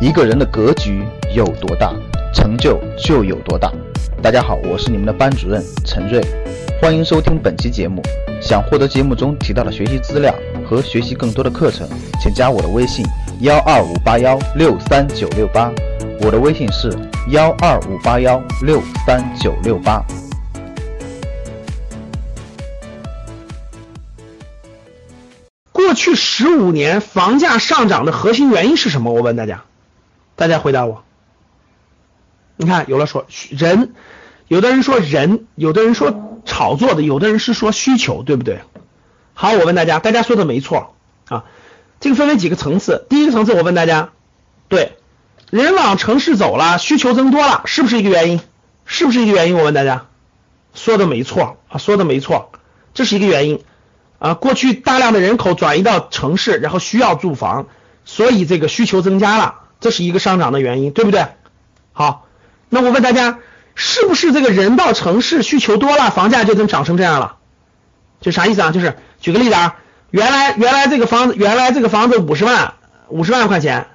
一个人的格局有多大，成就就有多大。大家好，我是你们的班主任陈瑞，欢迎收听本期节目。想获得节目中提到的学习资料和学习更多的课程，请加我的微信幺二五八幺六三九六八。我的微信是幺二五八幺六三九六八。过去十五年房价上涨的核心原因是什么？我问大家，大家回答我。你看，有了说人，有的人说人，有的人说炒作的，有的人是说需求，对不对？好，我问大家，大家说的没错啊。这个分为几个层次？第一个层次，我问大家，对，人往城市走了，需求增多了，是不是一个原因？是不是一个原因？我问大家，说的没错啊，说的没错，这是一个原因。啊，过去大量的人口转移到城市，然后需要住房，所以这个需求增加了，这是一个上涨的原因，对不对？好，那我问大家，是不是这个人到城市需求多了，房价就能涨成这样了？就啥意思啊？就是举个例子啊，原来原来这个房子原来这个房子五十万五十万块钱，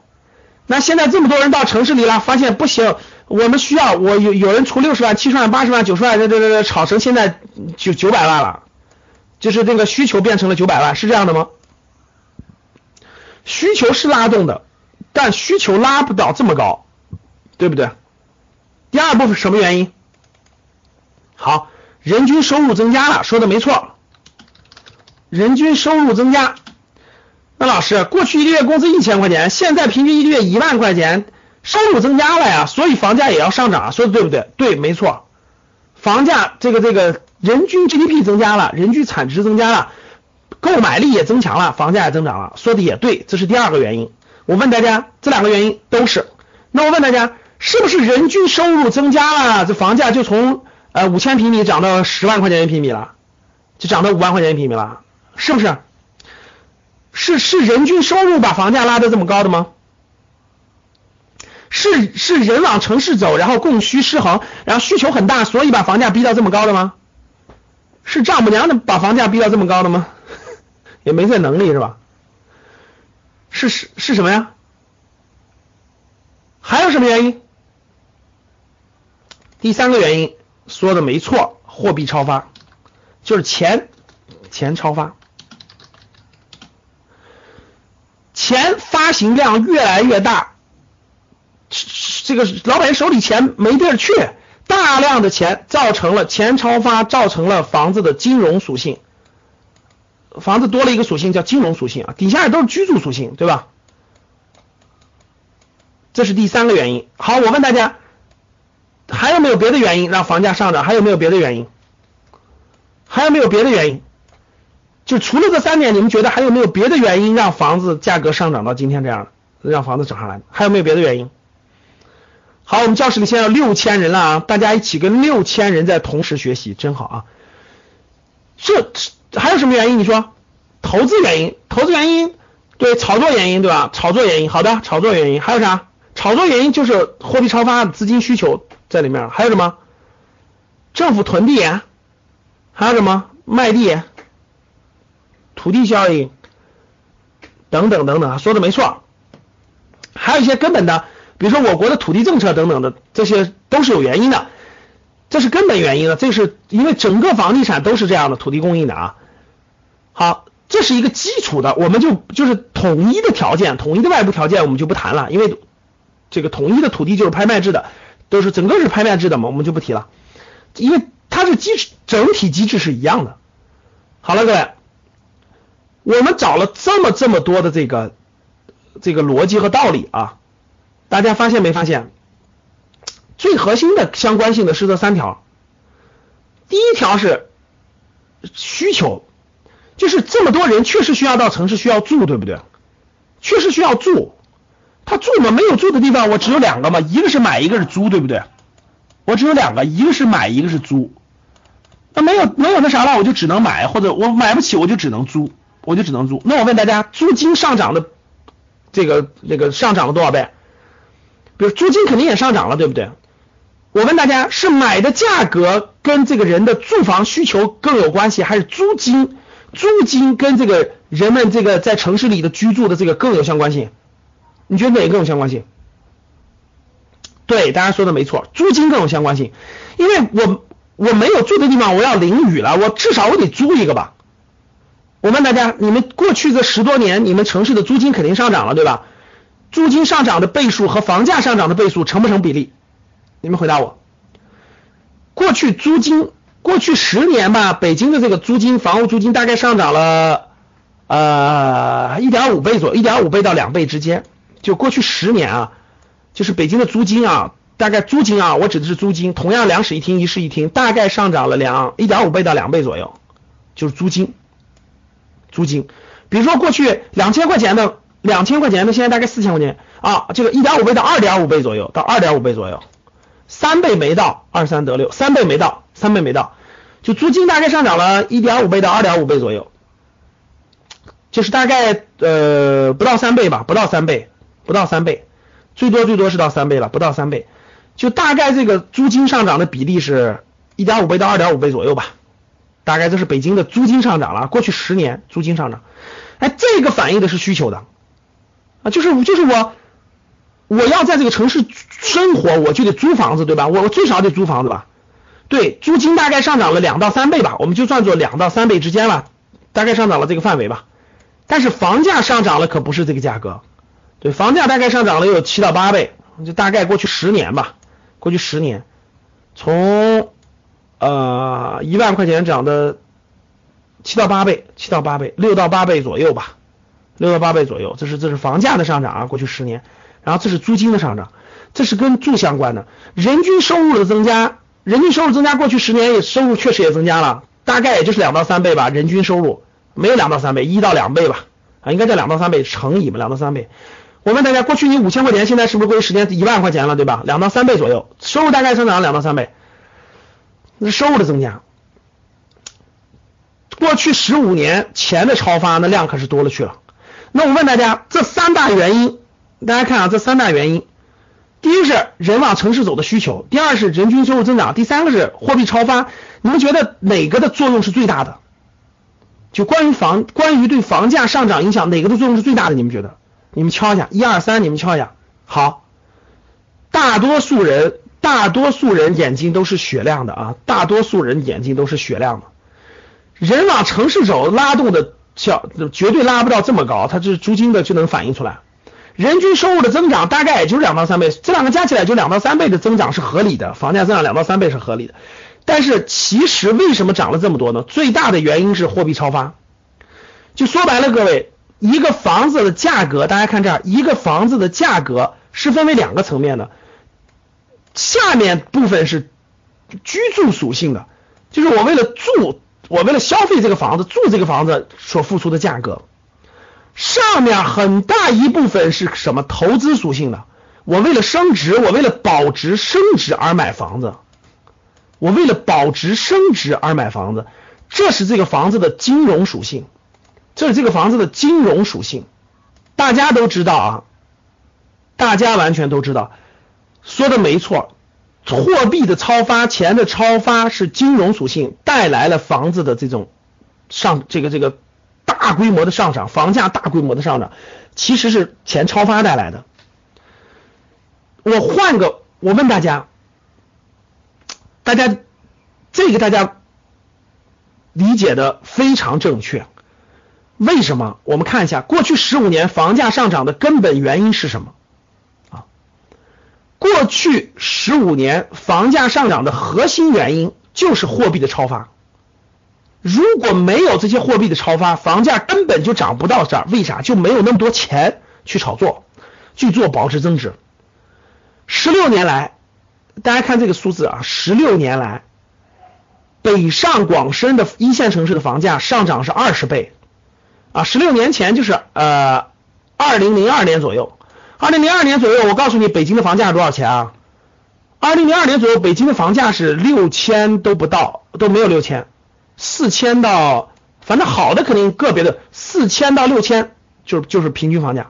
那现在这么多人到城市里了，发现不行，我们需要我有有人出六十万、七十万、八十万、九十万，这这这这炒成现在九九百万了。就是这个需求变成了九百万，是这样的吗？需求是拉动的，但需求拉不到这么高，对不对？第二部分什么原因？好，人均收入增加了，说的没错，人均收入增加。那老师，过去一个月工资一千块钱，现在平均一个月一万块钱，收入增加了呀，所以房价也要上涨，说的对不对？对，没错，房价这个这个。人均 GDP 增加了，人均产值增加了，购买力也增强了，房价也增长了，说的也对，这是第二个原因。我问大家，这两个原因都是。那我问大家，是不是人均收入增加了，这房价就从呃五千平米涨到十万块钱一平米了，就涨到五万块钱一平米了，是不是？是是人均收入把房价拉得这么高的吗？是是人往城市走，然后供需失衡，然后需求很大，所以把房价逼到这么高的吗？是丈母娘的把房价逼到这么高的吗？也没这能力是吧？是是是什么呀？还有什么原因？第三个原因说的没错，货币超发，就是钱钱超发，钱发行量越来越大，这个老百姓手里钱没地儿去。大量的钱造成了钱超发，造成了房子的金融属性，房子多了一个属性叫金融属性啊，底下也都是居住属性，对吧？这是第三个原因。好，我问大家，还有没有别的原因让房价上涨？还有没有别的原因？还有没有别的原因？就除了这三点，你们觉得还有没有别的原因让房子价格上涨到今天这样，让房子涨上来？还有没有别的原因？好，我们教室里现在有六千人了啊！大家一起跟六千人在同时学习，真好啊！这还有什么原因？你说，投资原因，投资原因，对，炒作原因，对吧？炒作原因，好的，炒作原因还有啥？炒作原因就是货币超发，资金需求在里面。还有什么？政府囤地，还有什么？卖地，土地效应，等等等等，说的没错。还有一些根本的。比如说我国的土地政策等等的，这些都是有原因的，这是根本原因的。这是因为整个房地产都是这样的土地供应的啊。好，这是一个基础的，我们就就是统一的条件，统一的外部条件我们就不谈了，因为这个统一的土地就是拍卖制的，都是整个是拍卖制的嘛，我们就不提了，因为它是机制整体机制是一样的。好了，各位，我们找了这么这么多的这个这个逻辑和道理啊。大家发现没发现，最核心的相关性的是这三条。第一条是需求，就是这么多人确实需要到城市需要住，对不对？确实需要住，他住嘛，没有住的地方，我只有两个嘛，一个是买，一个是租，对不对？我只有两个，一个是买，一个是租。那没有没有那啥了，我就只能买，或者我买不起，我就只能租，我就只能租。那我问大家，租金上涨的这个那个上涨了多少倍？比如租金肯定也上涨了，对不对？我问大家，是买的价格跟这个人的住房需求更有关系，还是租金租金跟这个人们这个在城市里的居住的这个更有相关性？你觉得哪个更有相关性？对，大家说的没错，租金更有相关性，因为我我没有住的地方，我要淋雨了，我至少我得租一个吧。我问大家，你们过去这十多年，你们城市的租金肯定上涨了，对吧？租金上涨的倍数和房价上涨的倍数成不成比例？你们回答我。过去租金，过去十年吧，北京的这个租金，房屋租金大概上涨了呃一点五倍左右，一点五倍到两倍之间。就过去十年啊，就是北京的租金啊，大概租金啊，我指的是租金，同样两室一厅一室一厅，大概上涨了两一点五倍到两倍左右，就是租金，租金。比如说过去两千块钱的，两千块钱的，现在大概四千块钱啊，这个一点五倍到二点五倍左右，到二点五倍左右。三倍没到，二三得六，三倍没到，三倍没到，就租金大概上涨了一点五倍到二点五倍左右，就是大概呃不到三倍吧，不到三倍，不到三倍，最多最多是到三倍了，不到三倍，就大概这个租金上涨的比例是一点五倍到二点五倍左右吧，大概这是北京的租金上涨了，过去十年租金上涨，哎，这个反映的是需求的啊，就是就是我。我要在这个城市生活，我就得租房子，对吧？我我最少得租房子吧？对，租金大概上涨了两到三倍吧，我们就算作两到三倍之间吧，大概上涨了这个范围吧。但是房价上涨了可不是这个价格，对，房价大概上涨了有七到八倍，就大概过去十年吧，过去十年，从呃一万块钱涨的七到八倍，七到八倍，六到八倍左右吧，六到八倍左右，这是这是房价的上涨啊，过去十年。然后这是租金的上涨，这是跟住相关的。人均收入的增加，人均收入增加，过去十年也收入确实也增加了，大概也就是两到三倍吧。人均收入没有两到三倍，一到两倍吧，啊，应该叫两到三倍乘以嘛，两到三倍。我问大家，过去你五千块钱，现在是不是过去十年一万块钱了，对吧？两到三倍左右，收入大概增长两到三倍，那收入的增加。过去十五年钱的超发，那量可是多了去了。那我问大家，这三大原因。大家看啊，这三大原因，第一是人往城市走的需求，第二是人均收入增长，第三个是货币超发。你们觉得哪个的作用是最大的？就关于房，关于对房价上涨影响，哪个的作用是最大的？你们觉得？你们敲一下，一二三，你们敲一下。好，大多数人，大多数人眼睛都是雪亮的啊，大多数人眼睛都是雪亮的。人往城市走，拉动的小绝对拉不到这么高，它这租金的就能反映出来。人均收入的增长大概也就是两到三倍，这两个加起来就两到三倍的增长是合理的，房价增长两到三倍是合理的。但是其实为什么涨了这么多呢？最大的原因是货币超发。就说白了，各位，一个房子的价格，大家看这儿，一个房子的价格是分为两个层面的，下面部分是居住属性的，就是我为了住，我为了消费这个房子，住这个房子所付出的价格。上面很大一部分是什么投资属性的？我为了升值，我为了保值升值而买房子，我为了保值升值而买房子，这是这个房子的金融属性，这是这个房子的金融属性，大家都知道啊，大家完全都知道，说的没错，货币的超发，钱的超发是金融属性带来了房子的这种上这个这个。大规模的上涨，房价大规模的上涨，其实是钱超发带来的。我换个，我问大家，大家这个大家理解的非常正确。为什么？我们看一下过去十五年房价上涨的根本原因是什么？啊，过去十五年房价上涨的核心原因就是货币的超发。如果没有这些货币的超发，房价根本就涨不到这儿。为啥？就没有那么多钱去炒作，去做保值增值。十六年来，大家看这个数字啊，十六年来，北上广深的一线城市的房价上涨是二十倍啊。十六年前就是呃，二零零二年左右，二零零二年左右，我告诉你，北京的房价多少钱啊？二零零二年左右，北京的房价是六千都不到，都没有六千。四千到，反正好的肯定个别的四千到六千，就是就是平均房价，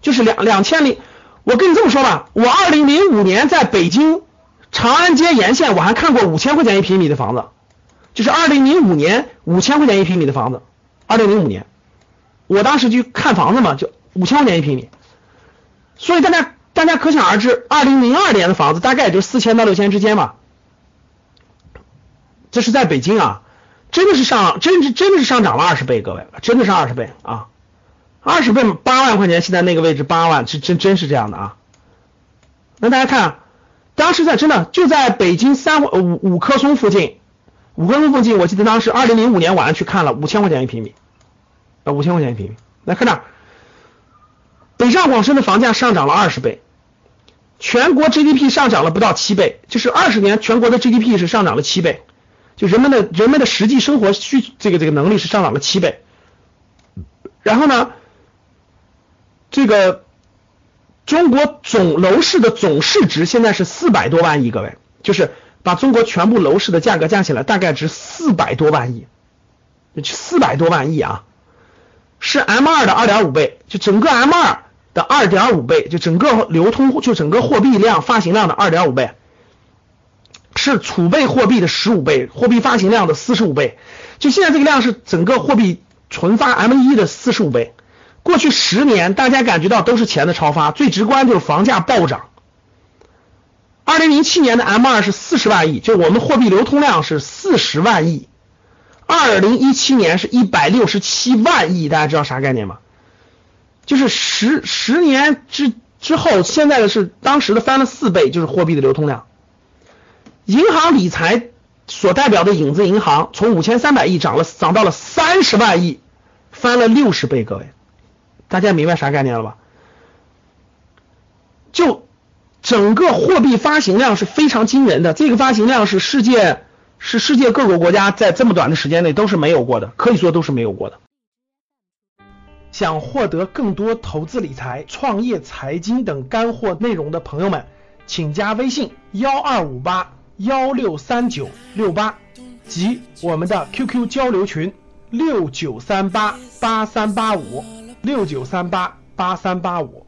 就是两两千零。我跟你这么说吧，我二零零五年在北京长安街沿线，我还看过五千块钱一平米的房子，就是二零零五年五千块钱一平米的房子，二零零五年，我当时去看房子嘛，就五千块钱一平米。所以大家大家可想而知，二零零二年的房子大概也就四千到六千之间嘛。这是在北京啊，真的是上，真是真的是上涨了二十倍，各位，真的是二十倍啊，二十倍八万块钱，现在那个位置八万，是真真是这样的啊。那大家看，当时在真的就在北京三五五棵松附近，五棵松附近，我记得当时二零零五年晚上去看了五千块钱一平米，啊五千块钱一平米，来看这儿，北上广深的房价上涨了二十倍，全国 GDP 上涨了不到七倍，就是二十年全国的 GDP 是上涨了七倍。人们的人们的实际生活需这个这个能力是上涨了七倍，然后呢，这个中国总楼市的总市值现在是四百多万亿，各位，就是把中国全部楼市的价格加起来，大概值四百多万亿，四百多万亿啊，是 M 二的二点五倍，就整个 M 二的二点五倍，就整个流通就整个货币量发行量的二点五倍。是储备货币的十五倍，货币发行量的四十五倍。就现在这个量是整个货币存发 M 一的四十五倍。过去十年，大家感觉到都是钱的超发，最直观就是房价暴涨。二零零七年的 M 二是四十万亿，就我们货币流通量是四十万亿。二零一七年是一百六十七万亿，大家知道啥概念吗？就是十十年之之后，现在的是当时的翻了四倍，就是货币的流通量。银行理财所代表的影子银行从五千三百亿涨了涨到了三十万亿，翻了六十倍，各位，大家明白啥概念了吧？就整个货币发行量是非常惊人的，这个发行量是世界是世界各个国家在这么短的时间内都是没有过的，可以说都是没有过的。想获得更多投资理财、创业、财经等干货内容的朋友们，请加微信幺二五八。幺六三九六八及我们的 QQ 交流群六九三八八三八五六九三八八三八五。